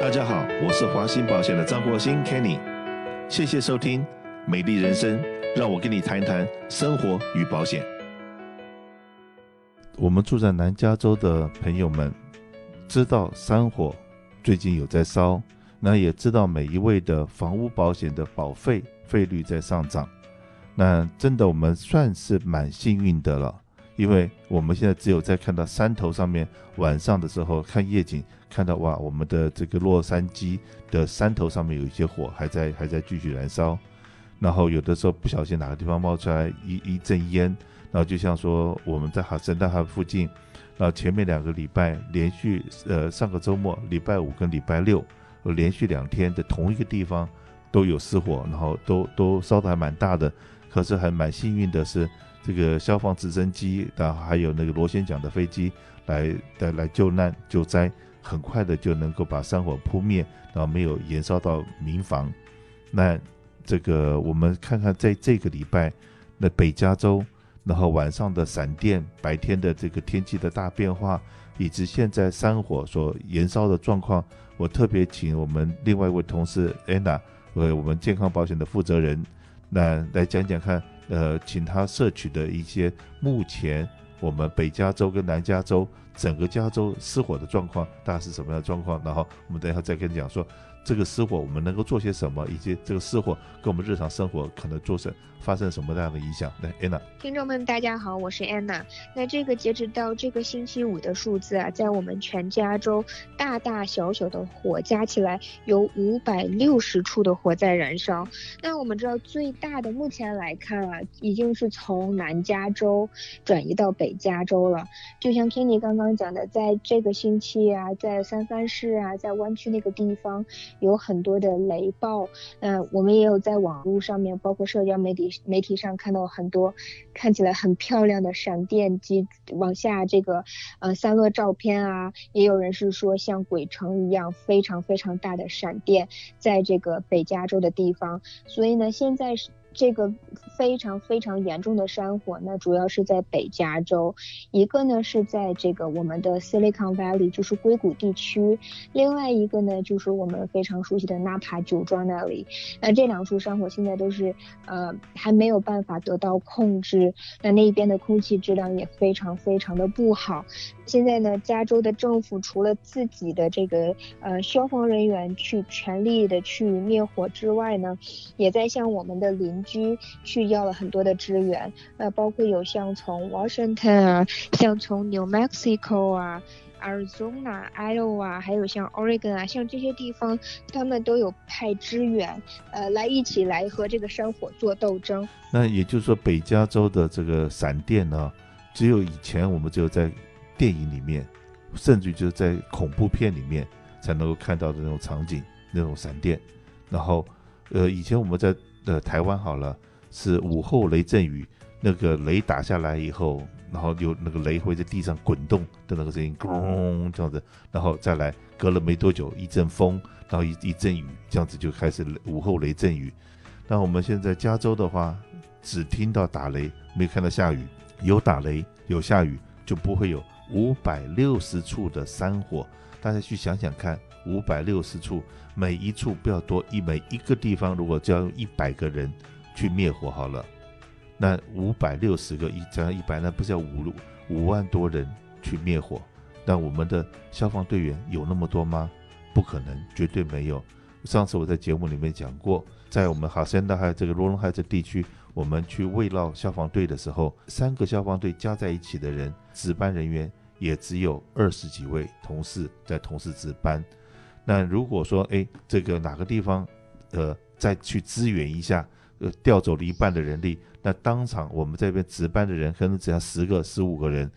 大家好，我是华兴保险的张国兴 Kenny，谢谢收听美丽人生，让我跟你谈一谈生活与保险。我们住在南加州的朋友们知道山火最近有在烧，那也知道每一位的房屋保险的保费费率在上涨，那真的我们算是蛮幸运的了。因为我们现在只有在看到山头上面，晚上的时候看夜景，看到哇，我们的这个洛杉矶的山头上面有一些火还在还在继续燃烧，然后有的时候不小心哪个地方冒出来一一阵烟，然后就像说我们在哈圣诞海附近，然后前面两个礼拜连续呃上个周末礼拜五跟礼拜六连续两天的同一个地方都有失火，然后都都烧得还蛮大的，可是还蛮幸运的是。这个消防直升机，然后还有那个螺旋桨的飞机来来来救难救灾，很快的就能够把山火扑灭，然后没有延烧到民房。那这个我们看看在这个礼拜，那北加州，然后晚上的闪电，白天的这个天气的大变化，以及现在山火所延烧的状况，我特别请我们另外一位同事 Anna，为我们健康保险的负责人，那来讲讲看。呃，请他摄取的一些目前我们北加州跟南加州整个加州失火的状况，大概是什么样的状况？然后我们等一下再跟你讲说。这个失火我们能够做些什么，以及这个失火跟我们日常生活可能做什发生什么样的影响？来，Anna，听众们大家好，我是 Anna。那这个截止到这个星期五的数字啊，在我们全加州大大小小的火加起来有五百六十处的火在燃烧。那我们知道最大的目前来看啊，已经是从南加州转移到北加州了。就像 Kenny 刚刚讲的，在这个星期啊，在三藩市啊，在湾区那个地方。有很多的雷暴，嗯、我们也有在网络上面，包括社交媒体媒体上看到很多看起来很漂亮的闪电及往下这个呃散落照片啊，也有人是说像鬼城一样非常非常大的闪电在这个北加州的地方，所以呢，现在是。这个非常非常严重的山火，那主要是在北加州，一个呢是在这个我们的 Silicon Valley，就是硅谷地区，另外一个呢就是我们非常熟悉的纳帕酒庄那里。那这两处山火现在都是呃还没有办法得到控制，那那边的空气质量也非常非常的不好。现在呢，加州的政府除了自己的这个呃消防人员去全力的去灭火之外呢，也在向我们的邻居去要了很多的支援，呃，包括有像从 Washington 啊，像从 New Mexico 啊、Arizona、Iowa，还有像 Oregon 啊，像这些地方，他们都有派支援，呃，来一起来和这个山火做斗争。那也就是说，北加州的这个闪电呢，只有以前我们只有在电影里面，甚至于就是在恐怖片里面才能够看到的那种场景，那种闪电。然后，呃，以前我们在。呃，台湾好了，是午后雷阵雨，那个雷打下来以后，然后有那个雷会在地上滚动的那个声音，咣这样子，然后再来隔了没多久一阵风，然后一一阵雨，这样子就开始午后雷阵雨。那我们现在加州的话，只听到打雷，没看到下雨。有打雷有下雨，就不会有五百六十处的山火。大家去想想看。五百六十处，每一处不要多，一每一个地方，如果就要用一百个人去灭火好了，那五百六十个一加一百，那不是要五五万多人去灭火？那我们的消防队员有那么多吗？不可能，绝对没有。上次我在节目里面讲过，在我们哈森大海这个罗龙海这地区，我们去慰劳消防队的时候，三个消防队加在一起的人，值班人员也只有二十几位同事在同时值班。那如果说，哎，这个哪个地方，呃，再去支援一下，呃，调走了一半的人力，那当场我们这边值班的人可能只要十个、十五个人。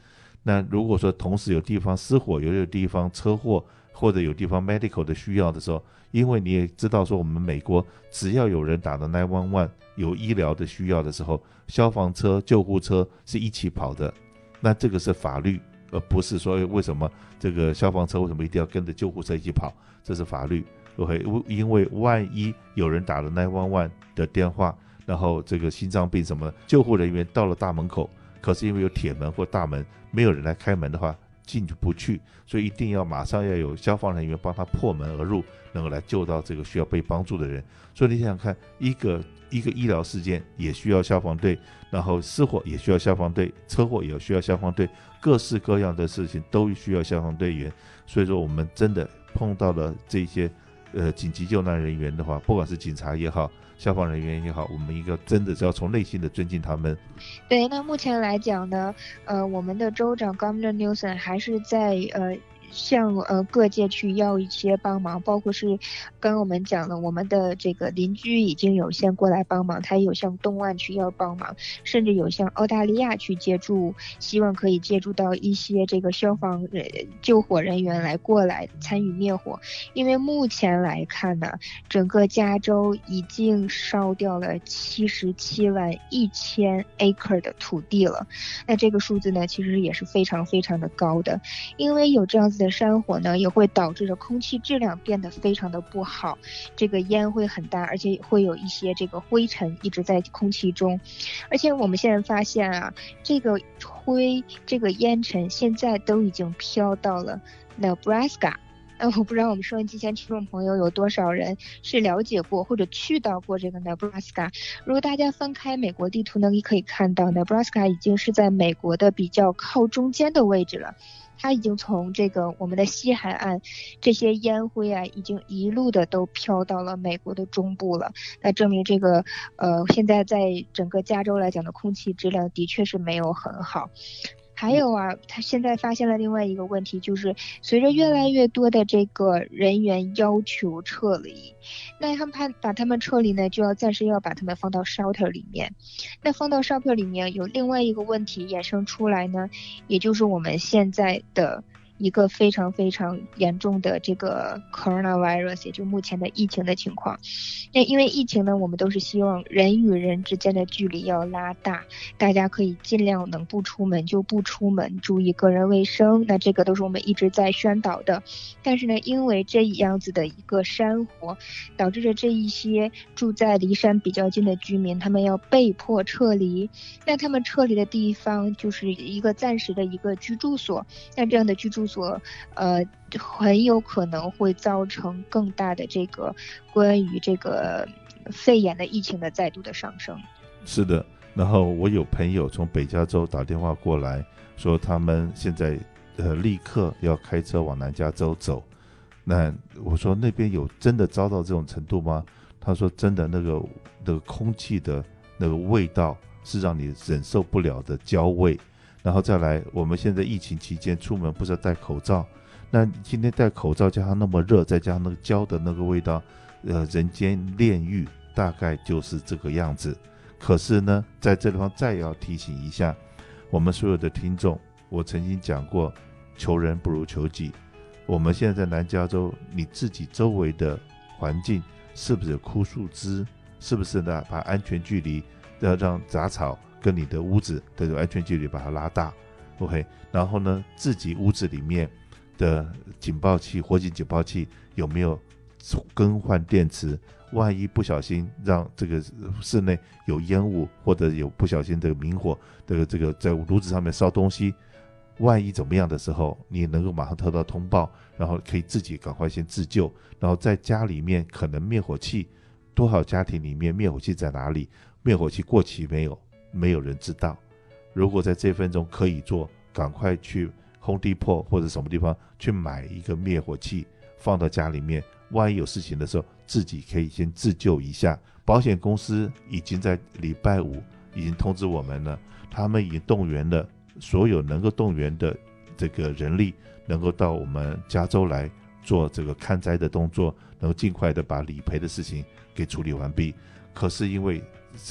那如果说同时有地方失火，有有地方车祸，或者有地方 medical 的需要的时候，因为你也知道说，我们美国只要有人打的911，有医疗的需要的时候，消防车、救护车是一起跑的，那这个是法律。而不是说为什么这个消防车为什么一定要跟着救护车一起跑？这是法律。OK，因为万一有人打了 nine one one 的电话，然后这个心脏病什么，救护人员到了大门口，可是因为有铁门或大门，没有人来开门的话，进不去，所以一定要马上要有消防人员帮他破门而入，能够来救到这个需要被帮助的人。所以你想想看，一个一个医疗事件也需要消防队，然后失火也需要消防队，车祸也需要消防队，各式各样的事情都需要消防队员。所以说，我们真的碰到了这些呃紧急救难人员的话，不管是警察也好。消防人员也好，我们一个真的是要从内心的尊敬他们。对，那目前来讲呢，呃，我们的州长 Governor Newsom 还是在呃。向呃各界去要一些帮忙，包括是刚刚我们讲了，我们的这个邻居已经有先过来帮忙，他有向东岸去要帮忙，甚至有向澳大利亚去借助，希望可以借助到一些这个消防人救火人员来过来参与灭火。因为目前来看呢，整个加州已经烧掉了七十七万一千 acre 的土地了，那这个数字呢，其实也是非常非常的高的，因为有这样子。的山火呢，也会导致着空气质量变得非常的不好，这个烟会很大，而且会有一些这个灰尘一直在空气中，而且我们现在发现啊，这个灰这个烟尘现在都已经飘到了 Nebraska。那我不知道我们收音机前听众朋友有多少人是了解过或者去到过这个 Nebraska。如果大家翻开美国地图呢，你可以看到 Nebraska 已经是在美国的比较靠中间的位置了。它已经从这个我们的西海岸，这些烟灰啊，已经一路的都飘到了美国的中部了。那证明这个，呃，现在在整个加州来讲的空气质量的确是没有很好。还有啊，他现在发现了另外一个问题，就是随着越来越多的这个人员要求撤离，那他们怕把他们撤离呢，就要暂时要把他们放到 shelter 里面。那放到 shelter 里面有另外一个问题衍生出来呢，也就是我们现在的。一个非常非常严重的这个 coronavirus，也就目前的疫情的情况。那因为疫情呢，我们都是希望人与人之间的距离要拉大，大家可以尽量能不出门就不出门，注意个人卫生。那这个都是我们一直在宣导的。但是呢，因为这样子的一个山火，导致着这一些住在离山比较近的居民，他们要被迫撤离。那他们撤离的地方就是一个暂时的一个居住所。那这样的居住所。呃，很有可能会造成更大的这个关于这个肺炎的疫情的再度的上升。是的，然后我有朋友从北加州打电话过来，说他们现在呃立刻要开车往南加州走。那我说那边有真的遭到这种程度吗？他说真的，那个那个空气的那个味道是让你忍受不了的焦味。然后再来，我们现在疫情期间出门不是要戴口罩？那今天戴口罩加上那么热，再加上那个焦的那个味道，呃，人间炼狱大概就是这个样子。可是呢，在这地方再要提醒一下我们所有的听众，我曾经讲过，求人不如求己。我们现在在南加州，你自己周围的环境是不是枯树枝？是不是呢？把安全距离要让杂草。跟你的屋子的安全距离把它拉大，OK，然后呢，自己屋子里面的警报器、火警警报器有没有更换电池？万一不小心让这个室内有烟雾，或者有不小心这个明火的这个在炉子上面烧东西，万一怎么样的时候，你能够马上得到通报，然后可以自己赶快先自救。然后在家里面可能灭火器多少家庭里面灭火器在哪里？灭火器过期没有？没有人知道，如果在这分钟可以做，赶快去 Home Depot 或者什么地方去买一个灭火器，放到家里面。万一有事情的时候，自己可以先自救一下。保险公司已经在礼拜五已经通知我们了，他们已经动员了所有能够动员的这个人力，能够到我们加州来做这个看灾的动作，能够尽快的把理赔的事情给处理完毕。可是因为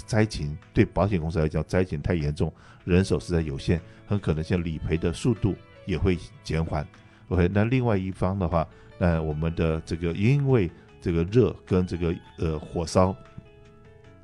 灾情对保险公司来讲，灾情太严重，人手实在有限，很可能像理赔的速度也会减缓。OK，那另外一方的话，那我们的这个因为这个热跟这个呃火烧，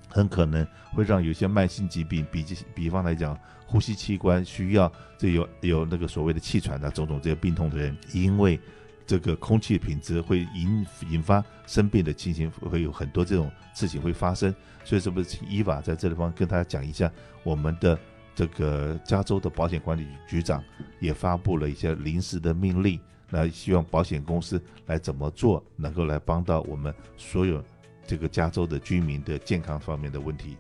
很可能会让有些慢性疾病，比比方来讲，呼吸器官需要这有有那个所谓的气喘的种种这些病痛的人，因为。这个空气品质会引引发生病的情形，会有很多这种事情会发生。所以，是不是请伊娃在这地方跟大家讲一下我们的这个加州的保险管理局长也发布了一些临时的命令，来希望保险公司来怎么做，能够来帮到我们所有这个加州的居民的健康方面的问题。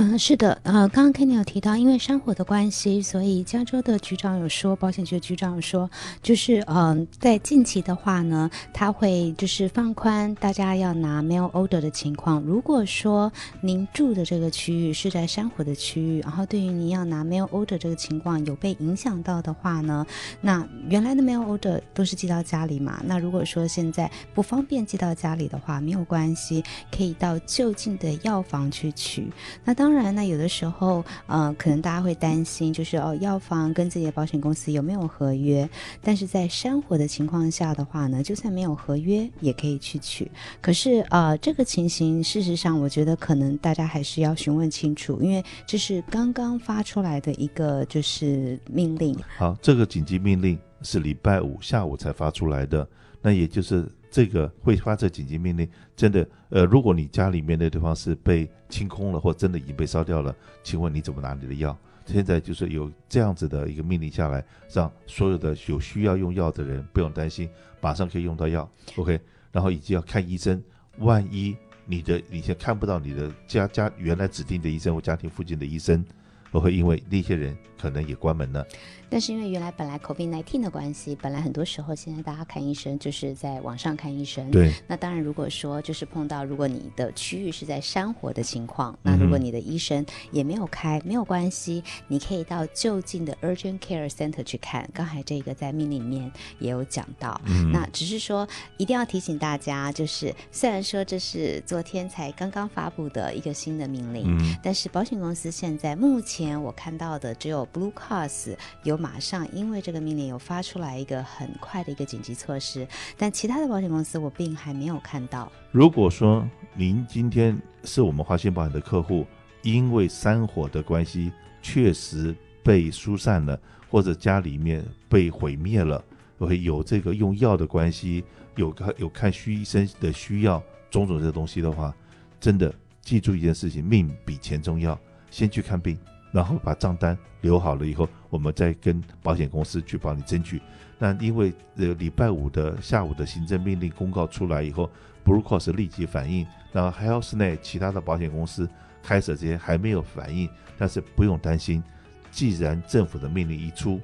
嗯，是的，呃，刚刚肯定有提到，因为山火的关系，所以加州的局长有说，保险局局长有说，就是嗯、呃，在近期的话呢，他会就是放宽大家要拿 mail order 的情况。如果说您住的这个区域是在山火的区域，然后对于您要拿 mail order 这个情况有被影响到的话呢，那原来的 mail order 都是寄到家里嘛。那如果说现在不方便寄到家里的话，没有关系，可以到就近的药房去取。那当然呢，有的时候，呃，可能大家会担心，就是哦，药房跟自己的保险公司有没有合约？但是在山火的情况下的话呢，就算没有合约，也可以去取。可是，呃，这个情形，事实上，我觉得可能大家还是要询问清楚，因为这是刚刚发出来的一个就是命令。好，这个紧急命令是礼拜五下午才发出来的，那也就是。这个会发这紧急命令，真的，呃，如果你家里面的地方是被清空了，或真的已经被烧掉了，请问你怎么拿你的药？现在就是有这样子的一个命令下来，让所有的有需要用药的人不用担心，马上可以用到药，OK。然后以及要看医生，万一你的你现在看不到你的家家原来指定的医生或家庭附近的医生，会会因为那些人可能也关门了。但是因为原来本来 COVID-19 的关系，本来很多时候现在大家看医生就是在网上看医生。对。那当然，如果说就是碰到如果你的区域是在山火的情况，那如果你的医生也没有开，没有关系，你可以到就近的 Urgent Care Center 去看。刚才这个在命令里面也有讲到。嗯。那只是说一定要提醒大家，就是虽然说这是昨天才刚刚发布的一个新的命令，嗯，但是保险公司现在目前前我看到的只有 Blue Cross 有。马上，因为这个命令有发出来一个很快的一个紧急措施，但其他的保险公司我并还没有看到。如果说您今天是我们华信保险的客户，因为山火的关系确实被疏散了，或者家里面被毁灭了，会有这个用药的关系，有看有看需医生的需要，种种这东西的话，真的记住一件事情：命比钱重要，先去看病。然后把账单留好了以后，我们再跟保险公司去帮你争取。那因为呃礼拜五的下午的行政命令公告出来以后，Blue Cross 立即反应，然后 Health Net 其他的保险公司开始这些还没有反应，但是不用担心，既然政府的命令一出，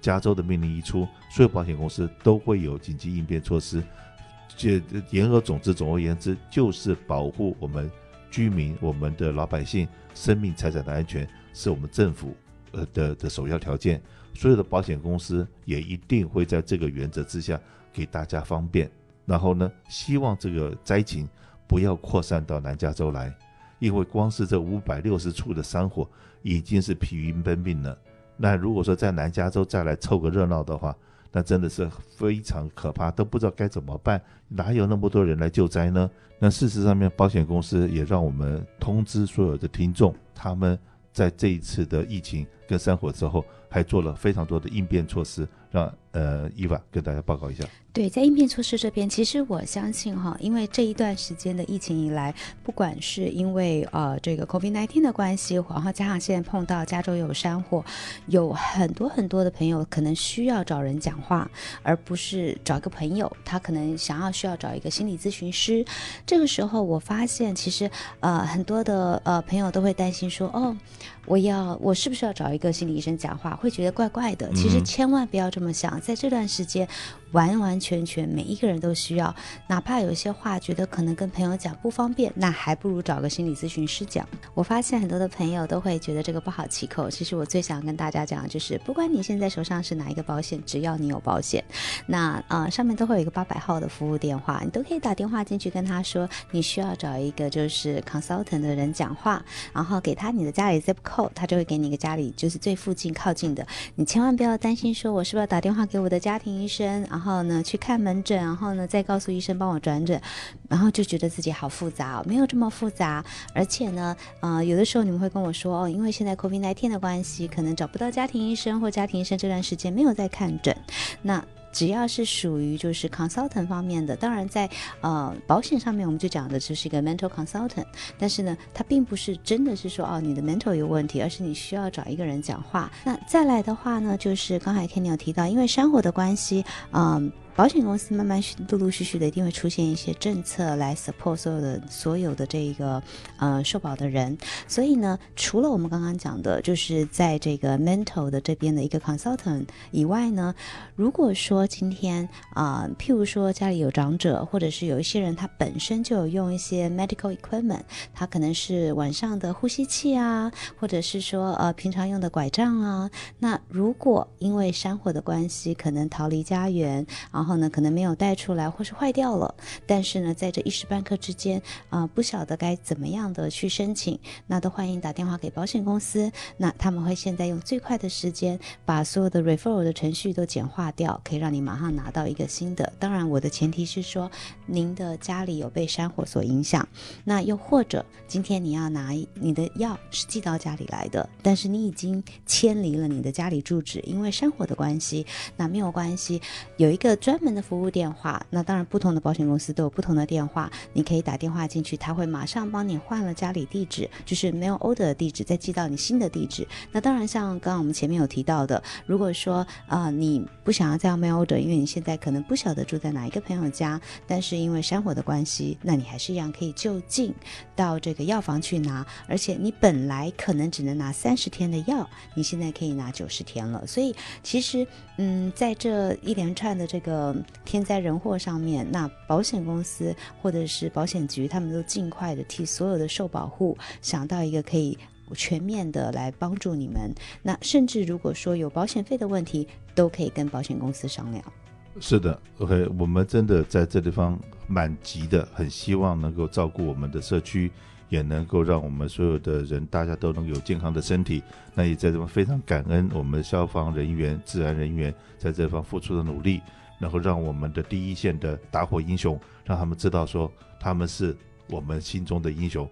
加州的命令一出，所有保险公司都会有紧急应变措施。这言而总之，总而言之，就是保护我们居民、我们的老百姓生命财产的安全。是我们政府呃的的首要条件，所有的保险公司也一定会在这个原则之下给大家方便。然后呢，希望这个灾情不要扩散到南加州来，因为光是这五百六十处的山火已经是疲于奔命了。那如果说在南加州再来凑个热闹的话，那真的是非常可怕，都不知道该怎么办，哪有那么多人来救灾呢？那事实上面，保险公司也让我们通知所有的听众，他们。在这一次的疫情跟山火之后，还做了非常多的应变措施，让呃伊娃跟大家报告一下。对，在应变措施这边，其实我相信哈，因为这一段时间的疫情以来，不管是因为呃这个 COVID-19 的关系，然后加上现在碰到加州有山火，有很多很多的朋友可能需要找人讲话，而不是找一个朋友，他可能想要需要找一个心理咨询师。这个时候，我发现其实呃很多的呃朋友都会担心说，哦，我要我是不是要找一个心理医生讲话，会觉得怪怪的。其实千万不要这么想，在这段时间。完完全全每一个人都需要，哪怕有些话觉得可能跟朋友讲不方便，那还不如找个心理咨询师讲。我发现很多的朋友都会觉得这个不好启口。其实我最想跟大家讲的就是，不管你现在手上是哪一个保险，只要你有保险，那啊、呃、上面都会有一个八百号的服务电话，你都可以打电话进去跟他说，你需要找一个就是 consultant 的人讲话，然后给他你的家里 zip code，他就会给你一个家里就是最附近靠近的。你千万不要担心说，我是不是要打电话给我的家庭医生？然后呢，去看门诊，然后呢，再告诉医生帮我转诊，然后就觉得自己好复杂哦，没有这么复杂。而且呢，呃，有的时候你们会跟我说，哦，因为现在 COVID-19 的关系，可能找不到家庭医生，或家庭医生这段时间没有在看诊。那只要是属于就是 consultant 方面的，当然在呃保险上面我们就讲的就是一个 mental consultant，但是呢，它并不是真的是说哦你的 mental 有问题，而是你需要找一个人讲话。那再来的话呢，就是刚才 Kenny 有提到，因为山火的关系，嗯。保险公司慢慢陆陆续续的一定会出现一些政策来 support 所有的所有的这个呃受保的人，所以呢，除了我们刚刚讲的，就是在这个 mental 的这边的一个 consultant 以外呢，如果说今天啊、譬如说家里有长者，或者是有一些人他本身就有用一些 medical equipment，他可能是晚上的呼吸器啊，或者是说呃平常用的拐杖啊，那如果因为山火的关系，可能逃离家园，然后呢，可能没有带出来，或是坏掉了。但是呢，在这一时半刻之间，啊、不晓得该怎么样的去申请，那都欢迎打电话给保险公司。那他们会现在用最快的时间，把所有的 referral 的程序都简化掉，可以让你马上拿到一个新的。当然，我的前提是说，您的家里有被山火所影响。那又或者，今天你要拿你的药是寄到家里来的，但是你已经迁离了你的家里住址，因为山火的关系，那没有关系，有一个专专门的服务电话，那当然不同的保险公司都有不同的电话，你可以打电话进去，他会马上帮你换了家里地址，就是没有 order 的地址，再寄到你新的地址。那当然，像刚刚我们前面有提到的，如果说啊、你不想要再要 mail order，因为你现在可能不晓得住在哪一个朋友家，但是因为山火的关系，那你还是一样可以就近到这个药房去拿，而且你本来可能只能拿三十天的药，你现在可以拿九十天了。所以其实嗯，在这一连串的这个。天灾人祸上面，那保险公司或者是保险局，他们都尽快的替所有的受保户想到一个可以全面的来帮助你们。那甚至如果说有保险费的问题，都可以跟保险公司商量。是的，OK，我们真的在这地方蛮急的，很希望能够照顾我们的社区，也能够让我们所有的人大家都能有健康的身体。那也在这边非常感恩我们消防人员、治安人员在这方付出的努力。然后让我们的第一线的打火英雄，让他们知道说他们是我们心中的英雄。